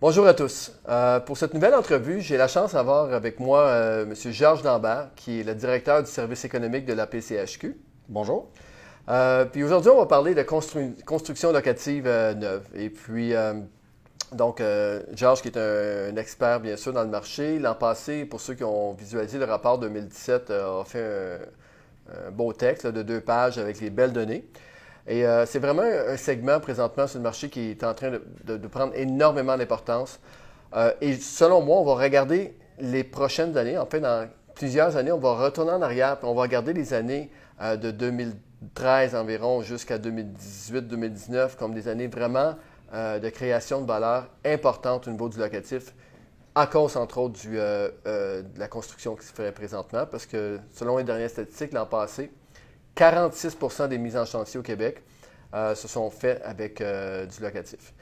Bonjour à tous. Euh, pour cette nouvelle entrevue, j'ai la chance d'avoir avec moi euh, M. Georges Lambert, qui est le directeur du service économique de la PCHQ. Bonjour. Euh, puis aujourd'hui, on va parler de construction locative neuve. Et puis, donc, Georges, qui est un, expert, bien sûr, dans le marché, l'an passé, pour ceux qui ont visualisé le rapport 2017, a fait un, beau texte de deux pages avec les belles données. Et euh, c'est vraiment un segment présentement sur le marché qui est en train de, prendre énormément d'importance. Euh, et selon moi, on va regarder les prochaines années. En fait, dans plusieurs années, on va retourner en arrière, puis on va regarder les années euh, de 2013 environ jusqu'à 2018-2019 comme des années vraiment de création de valeur importante au niveau du locatif, à cause, entre autres, de la construction qui se ferait présentement, parce que selon les dernières statistiques, l'an passé, 46% des mises en chantier au Québec euh, se sont faites avec euh, du locatif.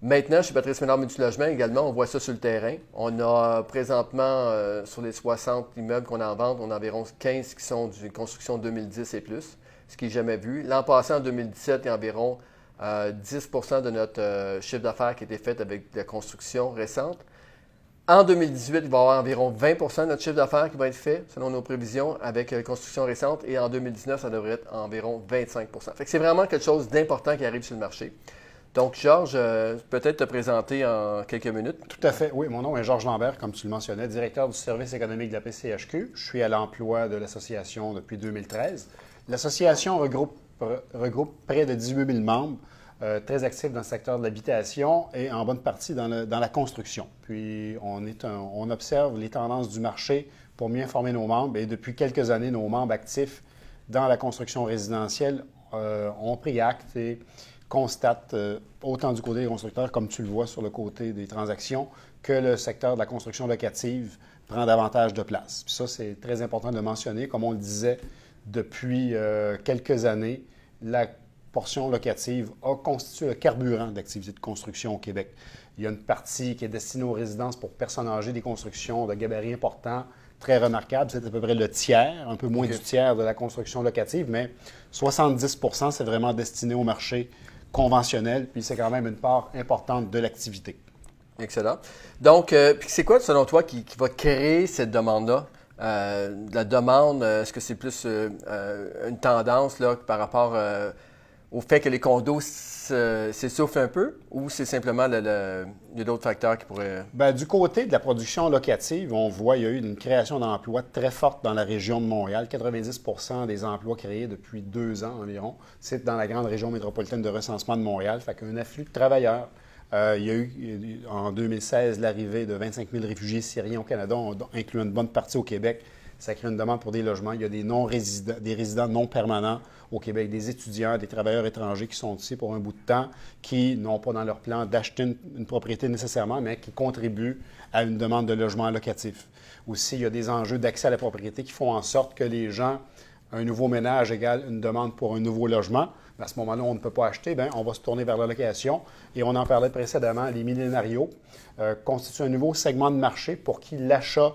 Maintenant, chez Patrice Ménard Multilogement également, on voit ça sur le terrain. On a présentement, euh, sur les 60 immeubles qu'on a en vente, on a environ 15 qui sont d'une construction 2010 et plus, ce qui n'est jamais vu. L'an passé, en 2017, il y a environ 10% de notre chiffre d'affaires qui était fait avec de la construction récente. En 2018, il va y avoir environ 20% de notre chiffre d'affaires qui va être fait, selon nos prévisions, avec euh, construction récente. Et en 2019, ça devrait être environ 25% c'est vraiment quelque chose d'important qui arrive sur le marché. Donc, Georges, euh, peut-être te présenter en quelques minutes. Tout à fait. Oui, mon nom est Georges Lambert, comme tu le mentionnais, directeur du service économique de la PCHQ. Je suis à l'emploi de l'association depuis 2013. L'association regroupe, regroupe près de 18 000 membres. Euh, très actif dans le secteur de l'habitation et en bonne partie dans, la construction. Puis on, observe les tendances du marché pour mieux informer nos membres et depuis quelques années, nos membres actifs dans la construction résidentielle euh, ont pris acte et constatent, euh, autant du côté des constructeurs comme tu le vois sur le côté des transactions, que le secteur de la construction locative prend davantage de place. Puis ça, c'est très important de mentionner. Comme on le disait depuis quelques années, la portion locative a constitué le carburant d'activité de construction au Québec. Il y a une partie qui est destinée aux résidences pour personnes âgées, des constructions de gabarit importants, très remarquables. C'est à peu près le tiers, un peu moins du tiers de la construction locative, mais 70 c'est vraiment destiné au marché conventionnel, puis c'est quand même une part importante de l'activité. Excellent. Donc, euh, c'est quoi, selon toi, qui, va créer cette demande-là? Euh, la demande, euh, est-ce que c'est plus une tendance là, par rapport au fait que les condos s'essoufflent un peu ou c'est simplement le, il y a d'autres facteurs qui pourraient. Bien, du côté de la production locative, on voit qu'il y a eu une création d'emplois très forte dans la région de Montréal. 90% des emplois créés depuis deux ans environ, c'est dans la grande région métropolitaine de recensement de Montréal. Fait qu'un afflux de travailleurs. Euh, il y a eu en 2016 l'arrivée de 25 000 réfugiés syriens au Canada, incluant une bonne partie au Québec. Ça crée une demande pour des logements. Il y a des, non -résidents, des résidents non permanents au Québec, des étudiants, des travailleurs étrangers qui sont ici pour un bout de temps, qui n'ont pas dans leur plan d'acheter une, propriété nécessairement, mais qui contribuent à une demande de logement locatif. Aussi, il y a des enjeux d'accès à la propriété qui font en sorte que les gens, un nouveau ménage égale une demande pour un nouveau logement. À ce moment-là, on ne peut pas acheter, bien, on va se tourner vers la location. Et on en parlait précédemment, les millénarios euh, constituent un nouveau segment de marché pour qui l'achat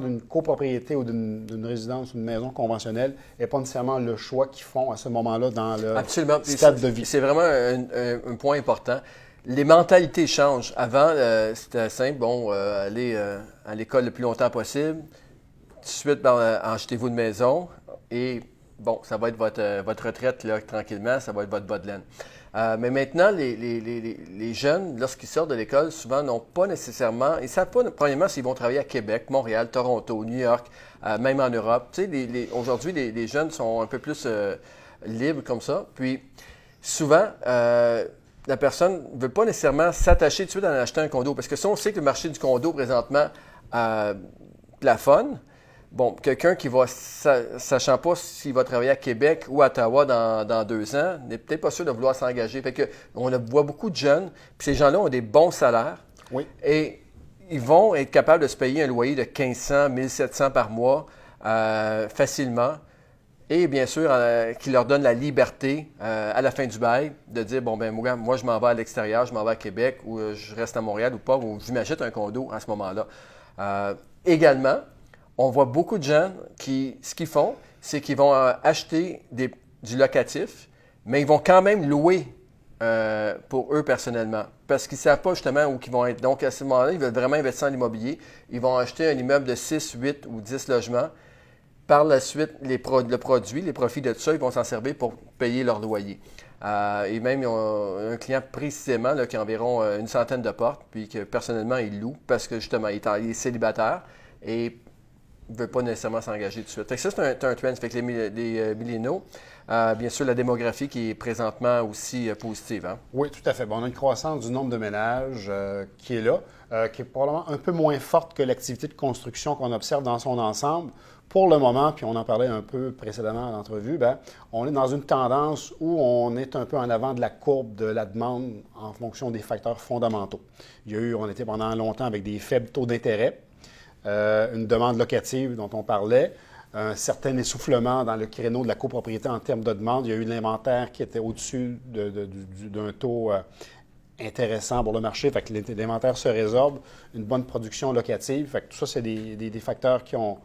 d'une copropriété ou d'une résidence ou d'une maison conventionnelle n'est pas nécessairement le choix qu'ils font à ce moment-là dans le stade de vie. C'est vraiment un, point important. Les mentalités changent. Avant, euh, c'était simple, bon, euh, aller euh, à l'école le plus longtemps possible, tout de suite, ben, achetez-vous une maison et bon, ça va être votre, votre retraite là, tranquillement, ça va être votre bas de laine. Euh, mais maintenant, les, jeunes, lorsqu'ils sortent de l'école, souvent n'ont pas nécessairement, ils ne savent pas, premièrement, s'ils vont travailler à Québec, Montréal, Toronto, New York, euh, même en Europe. Tu sais, aujourd'hui, les, jeunes sont un peu plus euh, libres comme ça. Puis, souvent, la personne ne veut pas nécessairement s'attacher tout de suite à acheter un condo. Parce que si on sait que le marché du condo, présentement, plafonne, Bon, quelqu'un qui va, sachant pas s'il va travailler à Québec ou à Ottawa dans, deux ans, n'est peut-être pas sûr de vouloir s'engager. Fait que on voit beaucoup de jeunes, puis ces gens-là ont des bons salaires. Oui. Et ils vont être capables de se payer un loyer de 1500, 1700 par mois euh, facilement. Et bien sûr, euh, qui leur donne la liberté euh, à la fin du bail de dire bon ben moi, moi je m'en vais à l'extérieur, je m'en vais à Québec ou je reste à Montréal ou pas, ou je m'achète un condo à ce moment-là. également, on voit beaucoup de gens qui, ce qu'ils font, c'est qu'ils vont euh, acheter du locatif, mais ils vont quand même louer euh, pour eux personnellement. Parce qu'ils ne savent pas justement où ils vont être. Donc, à ce moment-là, ils veulent vraiment investir en immobilier. Ils vont acheter un immeuble de 6, 8 ou 10 logements. Par la suite, les le produit, les profits de ça, ils vont s'en servir pour payer leur loyer. Euh, et même, ils ont un client précisément qui a environ une centaine de portes, puis que personnellement, il loue parce que justement, il est, célibataire et ne veut pas nécessairement s'engager tout de suite. ça, c'est un, trend. Fait que les, les millénaux, euh, bien sûr, la démographie qui est présentement aussi euh, positive. Hein? Oui, tout à fait. Bon, on a une croissance du nombre de ménages euh, qui est là, qui est probablement un peu moins forte que l'activité de construction qu'on observe dans son ensemble. Pour le moment, puis on en parlait un peu précédemment à l'entrevue, ben, on est dans une tendance où on est un peu en avant de la courbe de la demande en fonction des facteurs fondamentaux. On était pendant longtemps avec des faibles taux d'intérêt, une demande locative dont on parlait, un certain essoufflement dans le créneau de la copropriété en termes de demande. Il y a eu l'inventaire qui était au-dessus d'un taux euh, intéressant pour le marché. Fait que l'inventaire se résorbe, une bonne production locative. Fait que tout ça, c'est des, facteurs qui ont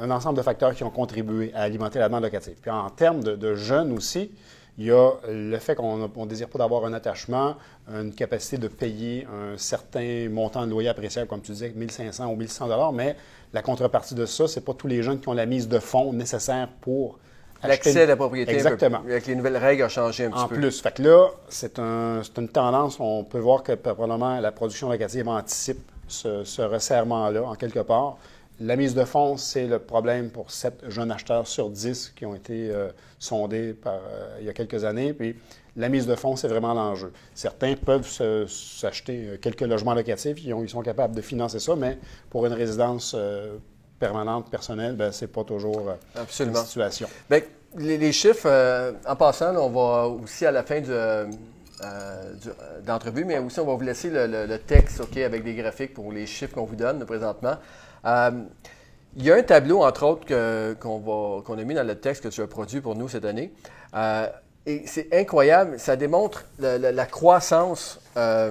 un ensemble de facteurs qui ont contribué à alimenter la demande locative. Puis en termes de jeunes aussi, il y a le fait qu'on ne désire pas d'avoir un attachement, une capacité de payer un certain montant de loyer appréciable, comme tu disais, 1500 ou 1100 mais la contrepartie de ça, ce n'est pas tous les jeunes qui ont la mise de fonds nécessaire pour L'accès à la propriété. Exactement. avec les nouvelles règles a changé un petit peu. En plus. Fait que là, c'est une tendance. On peut voir que probablement la production locative anticipe ce resserrement-là, en quelque part. La mise de fonds, c'est le problème pour sept jeunes acheteurs sur 10 qui ont été euh, sondés par, euh, il y a quelques années. Puis la mise de fonds, c'est vraiment l'enjeu. Certains peuvent s'acheter euh, quelques logements locatifs, ils, ils, sont capables de financer ça, mais pour une résidence permanente, personnelle, ben, ce n'est pas toujours la situation. Bien, les, chiffres, en passant, on va aussi à la fin de d'entrevue, mais aussi on va vous laisser le, le texte avec des graphiques pour les chiffres qu'on vous donne présentement. Euh, il y a un tableau, entre autres, qu'on a mis dans le texte que tu as produit pour nous cette année. Euh, et c'est incroyable. Ça démontre la, croissance euh,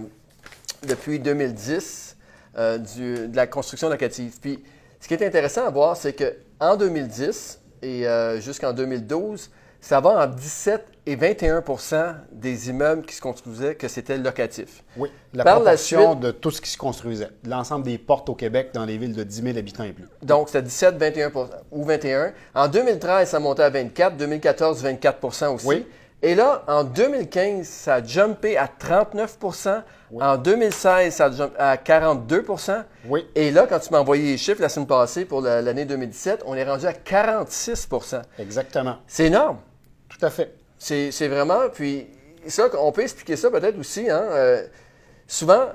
depuis 2010 de la construction locative. Puis, ce qui est intéressant à voir, c'est qu'en 2010 et jusqu'en 2012, ça va en 17 et 21% des immeubles qui se construisaient que c'était locatif. Oui, la proportion de tout ce qui se construisait, l'ensemble des portes au Québec dans les villes de 10 000 habitants et plus. Donc, c'était 17, 21% ou 21 En 2013, ça montait à 24 2014, 24% aussi. Oui. Et là, en 2015, ça a jumpé à 39% En 2016, ça a jumpé à 42 Oui. Et là, quand tu m'as envoyé les chiffres la semaine passée pour l'année 2017, on est rendu à 46% Exactement. C'est énorme. Tout à fait. C'est vraiment. Puis, ça, on peut expliquer ça peut-être aussi. Hein, euh, souvent,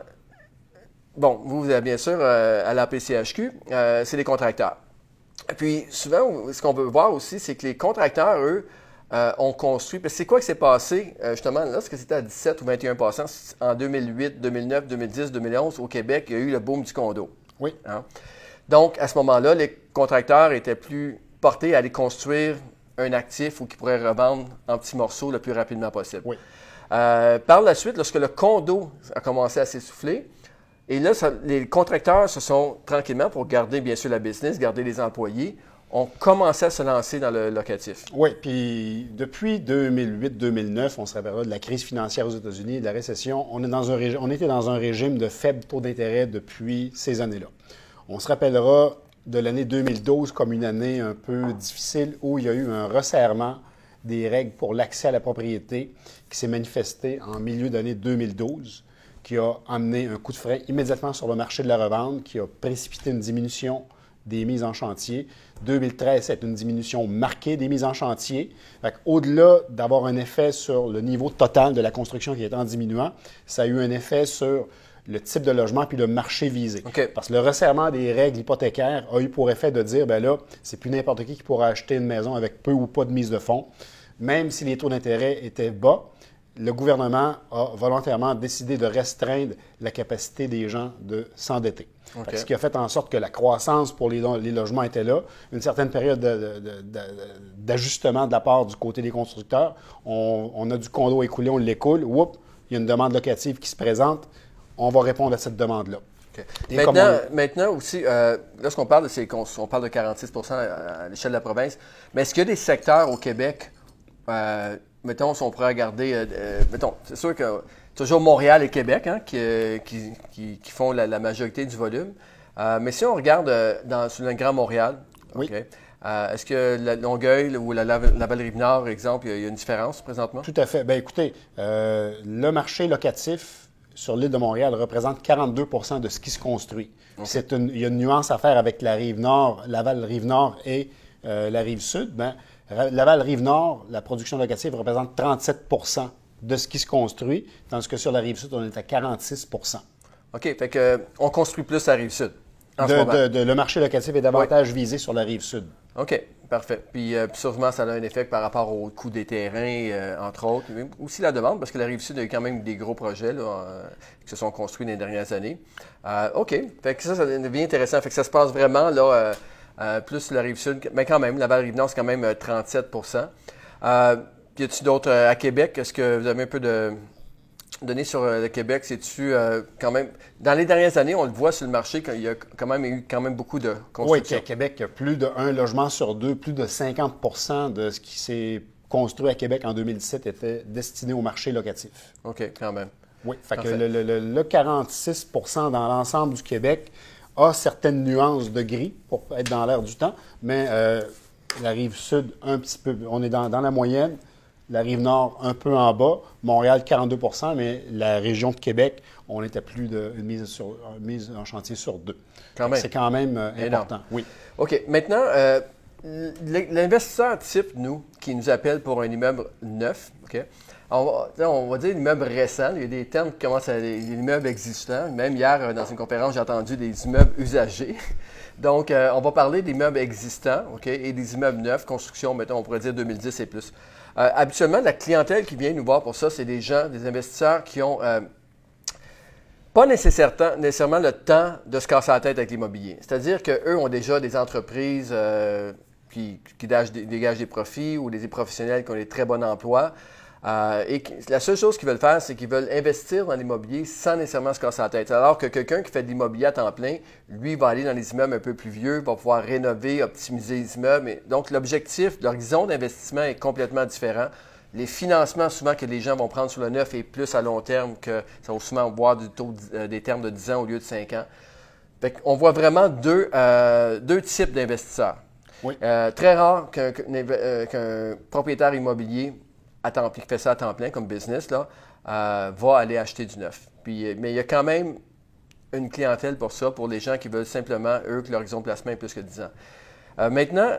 bon, vous, vous avez bien sûr euh, à la PCHQ, euh, c'est les contracteurs. Puis, souvent, ce qu'on veut voir aussi, c'est que les contracteurs, eux, ont construit. C'est quoi qui s'est passé, justement, là, ce que c'était à 17 ou 21% en 2008, 2009, 2010, 2011, au Québec, il y a eu le boom du condo. Oui. Hein? Donc, à ce moment-là, les contracteurs étaient plus portés à aller construire un actif ou qui pourrait revendre en petits morceaux le plus rapidement possible. Euh, par la suite, lorsque le condo a commencé à s'essouffler, et là, les contracteurs se sont tranquillement, pour garder bien sûr la business, garder les employés, ont commencé à se lancer dans le locatif. Oui, puis depuis 2008-2009, on se rappellera de la crise financière aux États-Unis de la récession, on, on était dans un régime de faible taux d'intérêt depuis ces années-là. On se rappellera de l'année 2012 comme une année un peu difficile où il y a eu un resserrement des règles pour l'accès à la propriété qui s'est manifesté en milieu d'année 2012, qui a amené un coup de frein immédiatement sur le marché de la revente, qui a précipité une diminution des mises en chantier. 2013, c'est une diminution marquée des mises en chantier. Au-delà d'avoir un effet sur le niveau total de la construction qui est en diminuant, ça a eu un effet sur le type de logement puis le marché visé. Parce que le resserrement des règles hypothécaires a eu pour effet de dire, ben là, c'est plus n'importe qui qui pourra acheter une maison avec peu ou pas de mise de fonds. Même si les taux d'intérêt étaient bas, le gouvernement a volontairement décidé de restreindre la capacité des gens de s'endetter. Ce qui a fait en sorte que la croissance pour les, logements était là. Une certaine période d'ajustement de, la part du côté des constructeurs. On, a du condo écoulé, on l'écoule. Oups, il y a une demande locative qui se présente on va répondre à cette demande-là. Maintenant, aussi, euh, lorsqu'on parle de parle de 46% à l'échelle de la province, mais est-ce qu'il y a des secteurs au Québec euh, mettons, si on pourrait regarder, euh, euh, mettons, c'est sûr que toujours Montréal et Québec hein, qui, euh, qui, qui- qui font la, la majorité du volume. Euh, mais si on regarde dans, sur le Grand Montréal, Oui. Euh, est-ce que la Longueuil ou la Laval- Laval-Rive-Nord, exemple, il y a- il y a une différence présentement? Tout à fait. Ben écoutez, euh, le marché locatif sur l'île de Montréal représente 42% de ce qui se construit. Une- il y a une nuance à faire avec la rive nord, Laval-Rive-Nord et euh, la rive sud. Ben, Laval-Rive-Nord, la production locative représente 37% de ce qui se construit, tandis que sur la rive sud, on est à 46% OK, fait que, on construit plus à Rive-Sud en ce de, moment. de- de- Le marché locatif est davantage visé sur la rive sud. OK, parfait. Puis, euh, puis sûrement, ça a un effet par rapport au coût des terrains, euh, entre autres. Mais aussi la demande, parce que la Rive-Sud a eu quand même des gros projets là, euh, qui se sont construits dans les dernières années. OK, fait que ça, ça devient intéressant. Fait que ça se passe vraiment là, euh, euh, plus la Rive-Sud, mais quand même, Laval-Rive-Nord, c'est quand même euh, 37 euh, Y a-t-il d'autres euh, à Québec? Est-ce que vous avez un peu de données sur euh, le Québec? C'est-tu euh, quand même... Dans les dernières années, on le voit sur le marché, qu'il y a quand même eu quand même beaucoup de Oui, construction. à Québec, il plus de un logement sur deux, plus de 50% de ce qui s'est construit à Québec en 2017 était destiné au marché locatif. OK, quand même. Oui, fait que le- le- le 46% dans l'ensemble du Québec a certaines nuances de gris pour être dans l'air du temps, mais euh, la rive sud, un petit peu, on est dans, dans la moyenne, la rive nord, un peu en bas, Montréal, 42% mais la région de Québec, on était plus d'une mise, sur, une mise en chantier sur deux. C'est quand même euh, important. Oui. OK. Maintenant, euh, l'investisseur type, nous, qui nous appelle pour un immeuble neuf, OK? On va, on va dire immeuble récent. Il y a des termes qui commencent à des immeubles. Même hier, euh, dans une conférence, j'ai entendu des immeubles usagés. Donc, euh, on va parler d'immeubles existants, OK, et des immeubles neufs, construction, mettons, on pourrait dire 2010 et plus. Euh, habituellement, la clientèle qui vient nous voir pour ça, c'est des gens, des investisseurs qui ont pas nécessairement, nécessairement le temps de se casser la tête avec l'immobilier. C'est-à-dire qu'eux ont déjà des entreprises qui, dégagent des profits ou des professionnels qui ont des très bons emplois. Euh, et la seule chose qu'ils veulent faire, c'est qu'ils veulent investir dans l'immobilier sans nécessairement se casser la tête. Alors que quelqu'un qui fait de l'immobilier à temps plein, lui, va aller dans les immeubles un peu plus vieux, va pouvoir rénover, optimiser les immeubles. Et donc, l'objectif, l'horizon d'investissement est complètement différent. Les financements, souvent, que les gens vont prendre sur le neuf est plus à long terme que ça va souvent voir du taux, euh, des termes de 10 ans au lieu de 5 ans. Fait on voit vraiment deux, euh, deux types d'investisseurs. Oui. Très rare qu'un propriétaire immobilier qui fait ça à temps plein comme business, là, euh, va aller acheter du neuf. Puis, euh, mais il y a quand même une clientèle pour ça, pour les gens qui veulent simplement, eux, que l'horizon de placement est plus que 10 ans. Euh, maintenant,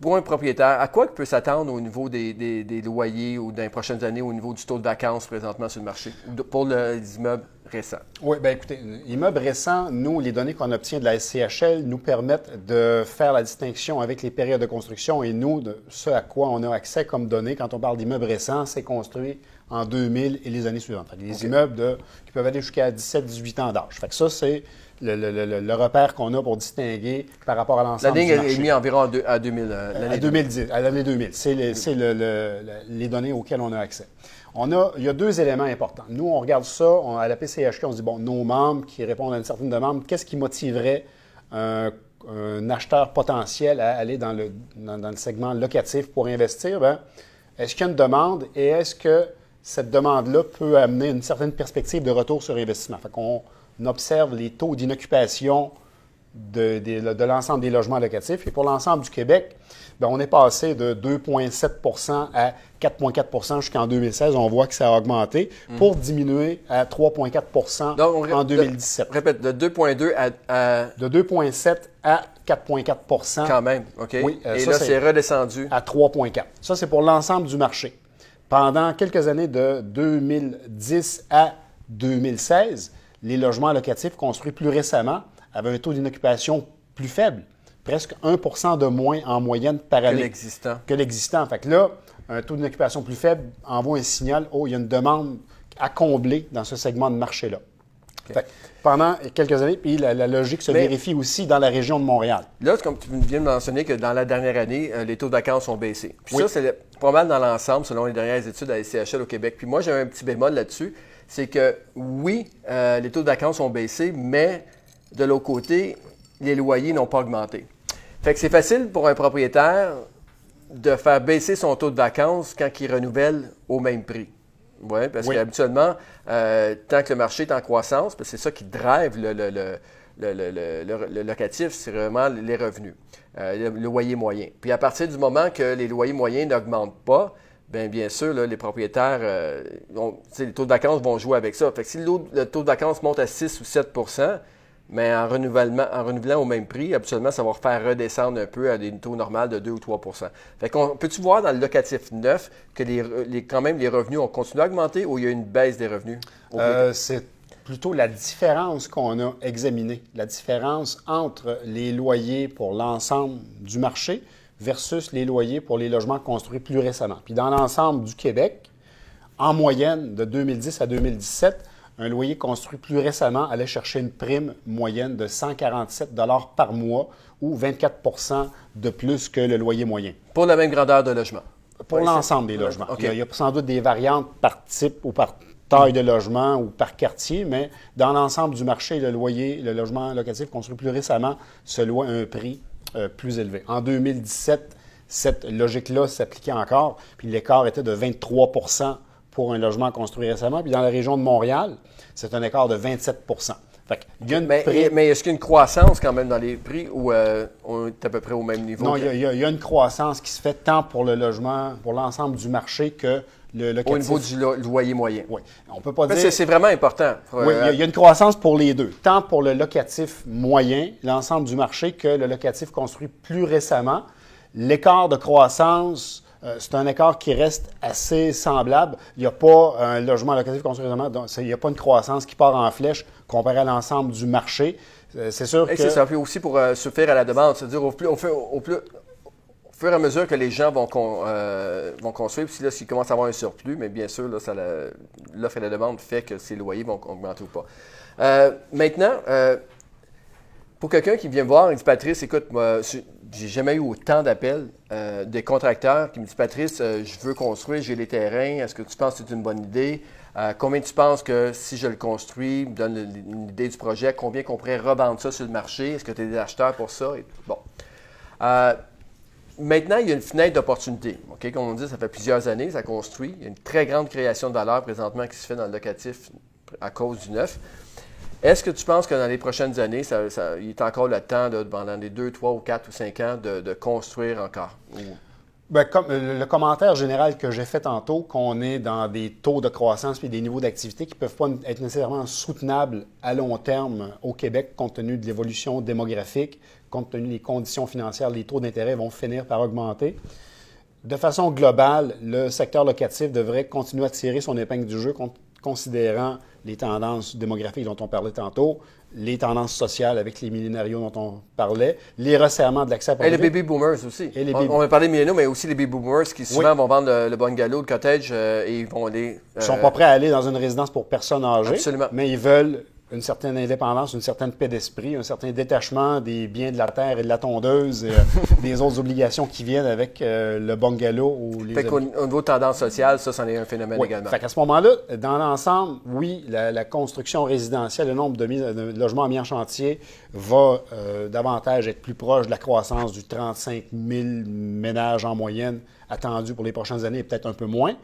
pour un propriétaire, à quoi il peut s'attendre au niveau des, des- des loyers ou dans les prochaines années au niveau du taux de vacances présentement sur le marché pour le- les immeubles récents? Oui, bien écoutez, immeubles récents, nous, les données qu'on obtient de la SCHL nous permettent de faire la distinction avec les périodes de construction et nous, de ce à quoi on a accès comme données quand on parle d'immeubles récents, c'est construit en 2000 et les années suivantes. Les immeubles de- qui peuvent aller jusqu'à 17-18 ans d'âge. Fait que ça, c'est le, le- le- le repère qu'on a pour distinguer par rapport à La l'ensemble ligne du est marché. mise environ à, deux- à 2000. euh, À 2010, à l'année 2000. C'est les, données auxquelles on a accès. On a, il y a deux éléments importants. Nous, on regarde ça on- à la PCHQ, on se dit, bon, nos membres qui répondent à une certaine demande, qu'est-ce qui motiverait un, un acheteur potentiel à aller dans le, dans, dans le segment locatif pour investir? Ben, est-ce qu'il y a une demande et est-ce que cette demande-là peut amener une certaine perspective de retour sur investissement? Fait qu'on observe les taux d'inoccupation de, de- de l'ensemble des logements locatifs. Et pour l'ensemble du Québec, ben, on est passé de 2,7% à 4,4% jusqu'en 2016. On voit que ça a augmenté pour diminuer à 3,4 Donc, on ré- en de- 2017. répète, de 2,2 à, à- De 2,7 à 4,4% quand même, OK? Oui, euh, Et ça, là, c'est redescendu. à 3,4. Ça, c'est pour l'ensemble du marché. Pendant quelques années de 2010 à 2016, les logements locatifs construits plus récemment avaient un taux d'inoccupation plus faible, presque 1% de moins en moyenne par Que année l'existant. que l'existant. Fait que là, un taux d'inoccupation plus faible envoie un signal, oh, il y a une demande à combler dans ce segment de marché-là. Fait que pendant quelques années, puis la, la logique se Mais- vérifie aussi dans la région de Montréal. Là, comme tu viens de mentionner que dans la dernière année, euh, les taux de vacances ont baissé. Puis Oui. ça, c'est pas mal dans l'ensemble, selon les dernières études à la SCHL au Québec. Puis moi, j'ai un petit bémol là-dessus. C'est que oui, euh, les taux de vacances ont baissé, mais de l'autre côté, les loyers n'ont pas augmenté. Fait que c'est facile pour un propriétaire de faire baisser son taux de vacances quand il renouvelle au même prix. Ouais, parce Oui. qu'habituellement, euh, tant que le marché est en croissance, c'est ça qui drive le, le- le- le- le- le- le- le locatif, c'est vraiment les revenus, euh, le loyer moyen. Puis à partir du moment que les loyers moyens n'augmentent pas, bien, bien sûr, là, les propriétaires, euh, ont- les taux de vacances vont jouer avec ça. Fait que si le, taux de vacances monte à 6 ou 7 mais en, renouvellement, en renouvelant au même prix, habituellement, ça va faire redescendre un peu à des taux normaux de 2 ou 3 Fait qu'on peut-tu voir dans le locatif neuf que les, les- quand même les revenus ont continué à augmenter ou il y a une baisse des revenus? Euh, c'est plutôt la différence qu'on a examinée, la différence entre les loyers pour l'ensemble du marché versus les loyers pour les logements construits plus récemment. Puis dans l'ensemble du Québec, en moyenne, de 2010 à 2017, un loyer construit plus récemment allait chercher une prime moyenne de 147 par mois ou 24% de plus que le loyer moyen. Pour la même grandeur de logement. Pour l'ensemble des logements. Il, y a, il y a sans doute des variantes par type ou par taille de logement ou par quartier, mais dans l'ensemble du marché, le loyer, le logement locatif construit plus récemment se loue à un prix euh, plus élevé. En 2017, cette logique-là s'appliquait encore, puis l'écart était de 23% pour un logement construit récemment. Puis dans la région de Montréal, c'est un écart de 27 Fait qu'il y a une Mais, est-ce qu'il y a une croissance quand même dans les prix ou euh, on est à peu près au même niveau? Non, que- il y, il il y a une croissance qui se fait tant pour le logement, pour l'ensemble du marché que le au niveau du lo- loyer moyen. Oui. On peut pas Mais dire. c'est- vraiment important. Oui, il y, a, il y a une croissance pour les deux, tant pour le locatif moyen, l'ensemble du marché, que le locatif construit plus récemment. L'écart de croissance, euh, c'est un écart qui reste assez semblable. Il n'y a pas un logement locatif construit récemment, donc il n'y a pas une croissance qui part en flèche comparé à l'ensemble du marché. Euh, c'est sûr Et que... c'est ça fait aussi pour euh, suffire à la demande. C'est-à-dire, au, plus, au, fur- au plus- au fur et à mesure que les gens vont, euh, vont construire, puis là, s'ils commencent à avoir un surplus, mais bien sûr, l'offre et la demande fait que ces loyers vont augmenter ou pas. Euh, maintenant, euh, pour quelqu'un qui vient me voir, il dit Patrice, écoute, moi, j'ai jamais eu autant d'appels des contracteurs qui me disent Patrice, je veux construire, j'ai les terrains, est-ce que tu penses que c'est une bonne idée? Combien tu penses que si je le construis, me donne une idée du projet, combien qu'on pourrait revendre ça sur le marché? Est-ce que tu as des acheteurs pour ça? Bon. Maintenant, il y a une fenêtre d'opportunité. Comme on dit, ça fait plusieurs années, ça construit. Il y a une très grande création de valeur présentement qui se fait dans le locatif à cause du neuf. Est-ce que tu penses que dans les prochaines années, il est encore le temps, là, pendant les 2, 3 ou 4 ou 5 ans, de, de construire encore? Euh, le commentaire général que j'ai fait tantôt, qu'on est dans des taux de croissance et des niveaux d'activité qui ne peuvent pas être nécessairement soutenables à long terme au Québec, compte tenu de l'évolution démographique, compte tenu des conditions financières, les taux d'intérêt vont finir par augmenter. De façon globale, le secteur locatif devrait continuer à tirer son épingle du jeu, con- considérant les tendances démographiques dont on parlait tantôt, les tendances sociales avec les millénarios dont on parlait, les resserrements de l'accès à Et les baby boomers aussi. Et les on, baby- on va parler de milléniaux, mais aussi les baby boomers qui souvent Oui. vont vendre le, le bungalow, le cottage, euh, et ils vont aller. Ils ne sont euh, pas prêts à aller dans une résidence pour personnes âgées, Absolument. mais ils veulent une certaine indépendance, une certaine paix d'esprit, un certain détachement des biens de la terre et de la tondeuse et euh, des autres obligations qui viennent avec euh, le bungalow ou les Fait qu'au au niveau de tendance sociale, ça, c'en est un phénomène oui. également. Fait qu'à ce moment-là, dans l'ensemble, oui, la, la construction résidentielle, le nombre de, logements mis en chantier va euh, davantage être plus proche de la croissance du 35 000 ménages en moyenne attendu pour les prochaines années, et peut-être un peu moins.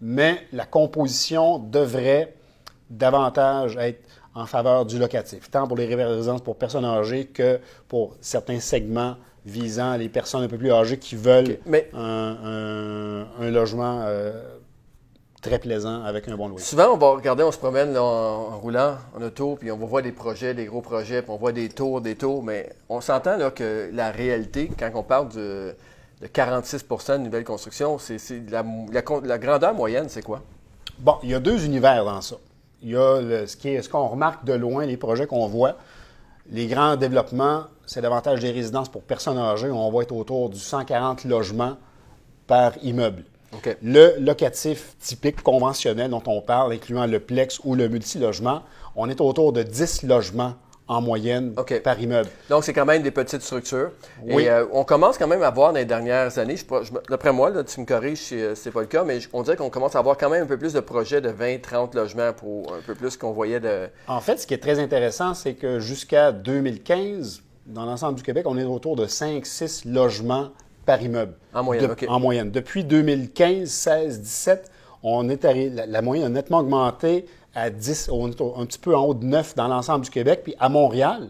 Mais la composition devrait davantage être en faveur du locatif, tant pour les résidences pour personnes âgées que pour certains segments visant les personnes un peu plus âgées qui veulent. Mais- un, un- un logement euh, très plaisant avec un bon loyer. Souvent, on va regarder, on se promène là, en, en roulant, en auto, puis on va voir des projets, des gros projets, puis on voit des tours, des tours, mais on s'entend là que la réalité, quand on parle de, de 46% de nouvelles constructions, c'est c'est la, la con- la grandeur moyenne, c'est quoi? Bon, il y a deux univers dans ça. Il y a le- ce qui est- ce qu'on remarque de loin, les projets qu'on voit. Les grands développements, c'est davantage des résidences pour personnes âgées. On va être autour du 140 logements par immeuble. Le locatif typique conventionnel dont on parle, incluant le plex ou le multilogement, on est autour de 10 logements en moyenne par immeuble. Donc, c'est quand même des petites structures. Oui. Et euh, on commence quand même à voir dans les dernières années, je, je d'après moi, là, tu me corriges si euh, c'est pas le cas, mais je- on dirait qu'on commence à avoir quand même un peu plus de projets de 20-30 logements pour un peu plus qu'on voyait de... En fait, ce qui est très intéressant, c'est que jusqu'à 2015, dans l'ensemble du Québec, on est autour de 5-6 logements par immeuble. En moyenne, De-. En moyenne. Depuis 2015, 16, 17, on est arri- la, la moyenne a nettement augmenté à 10, on est un petit peu en haut de 9 dans l'ensemble du Québec. Puis à Montréal,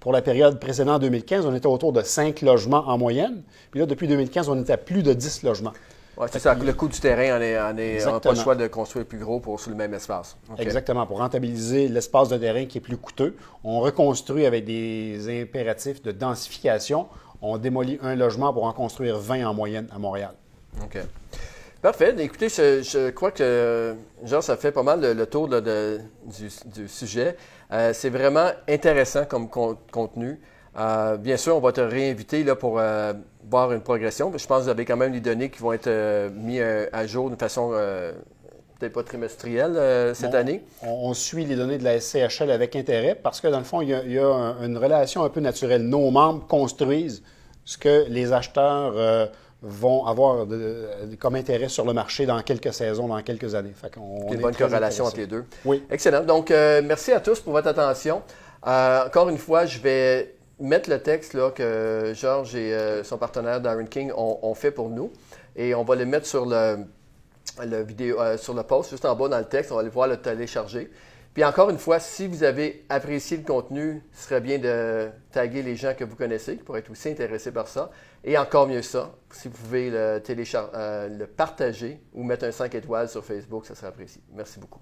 pour la période précédente 2015, on était autour de 5 logements en moyenne. Puis là, depuis 2015, on est à plus de 10 logements. Ouais, c'est ça. Le coût du terrain, on n'a pas le choix de construire plus gros pour sur le même espace. Exactement. Pour rentabiliser l'espace de terrain qui est plus coûteux, on reconstruit avec des impératifs de densification. On démolit un logement pour en construire 20 en moyenne à Montréal. OK. Parfait. Écoutez, je, je crois que, genre, ça fait pas mal le, le tour là, de- du, du sujet. Euh, c'est vraiment intéressant comme con- contenu. Euh, bien sûr, on va te réinviter là, pour euh, voir une progression. Je pense que vous avez quand même des données qui vont être mises à jour d'une façon peut-être pas trimestrielle euh, cette année. On, suit les données de la SCHL avec intérêt parce que, dans le fond, il y a, il y a un- une relation un peu naturelle. Nos membres construisent ce que les acheteurs euh, vont avoir de- comme intérêt sur le marché dans quelques saisons, dans quelques années. Fait on Il y a une est bonne corrélation entre les deux. Oui. Excellent. Donc, euh, merci à tous pour votre attention. Euh, encore une fois, je vais mettre le texte là, que Georges et euh, son partenaire Darren King ont, ont fait pour nous. Et on va le mettre sur le, le vidéo, euh, sur le post, juste en bas dans le texte. On va aller voir le télécharger. Puis encore une fois, si vous avez apprécié le contenu, ce serait bien de taguer les gens que vous connaissez, qui pourraient être aussi intéressés par ça. Et encore mieux ça, si vous pouvez le, euh, partager ou mettre un 5 étoiles sur Facebook, ça serait apprécié. Merci beaucoup.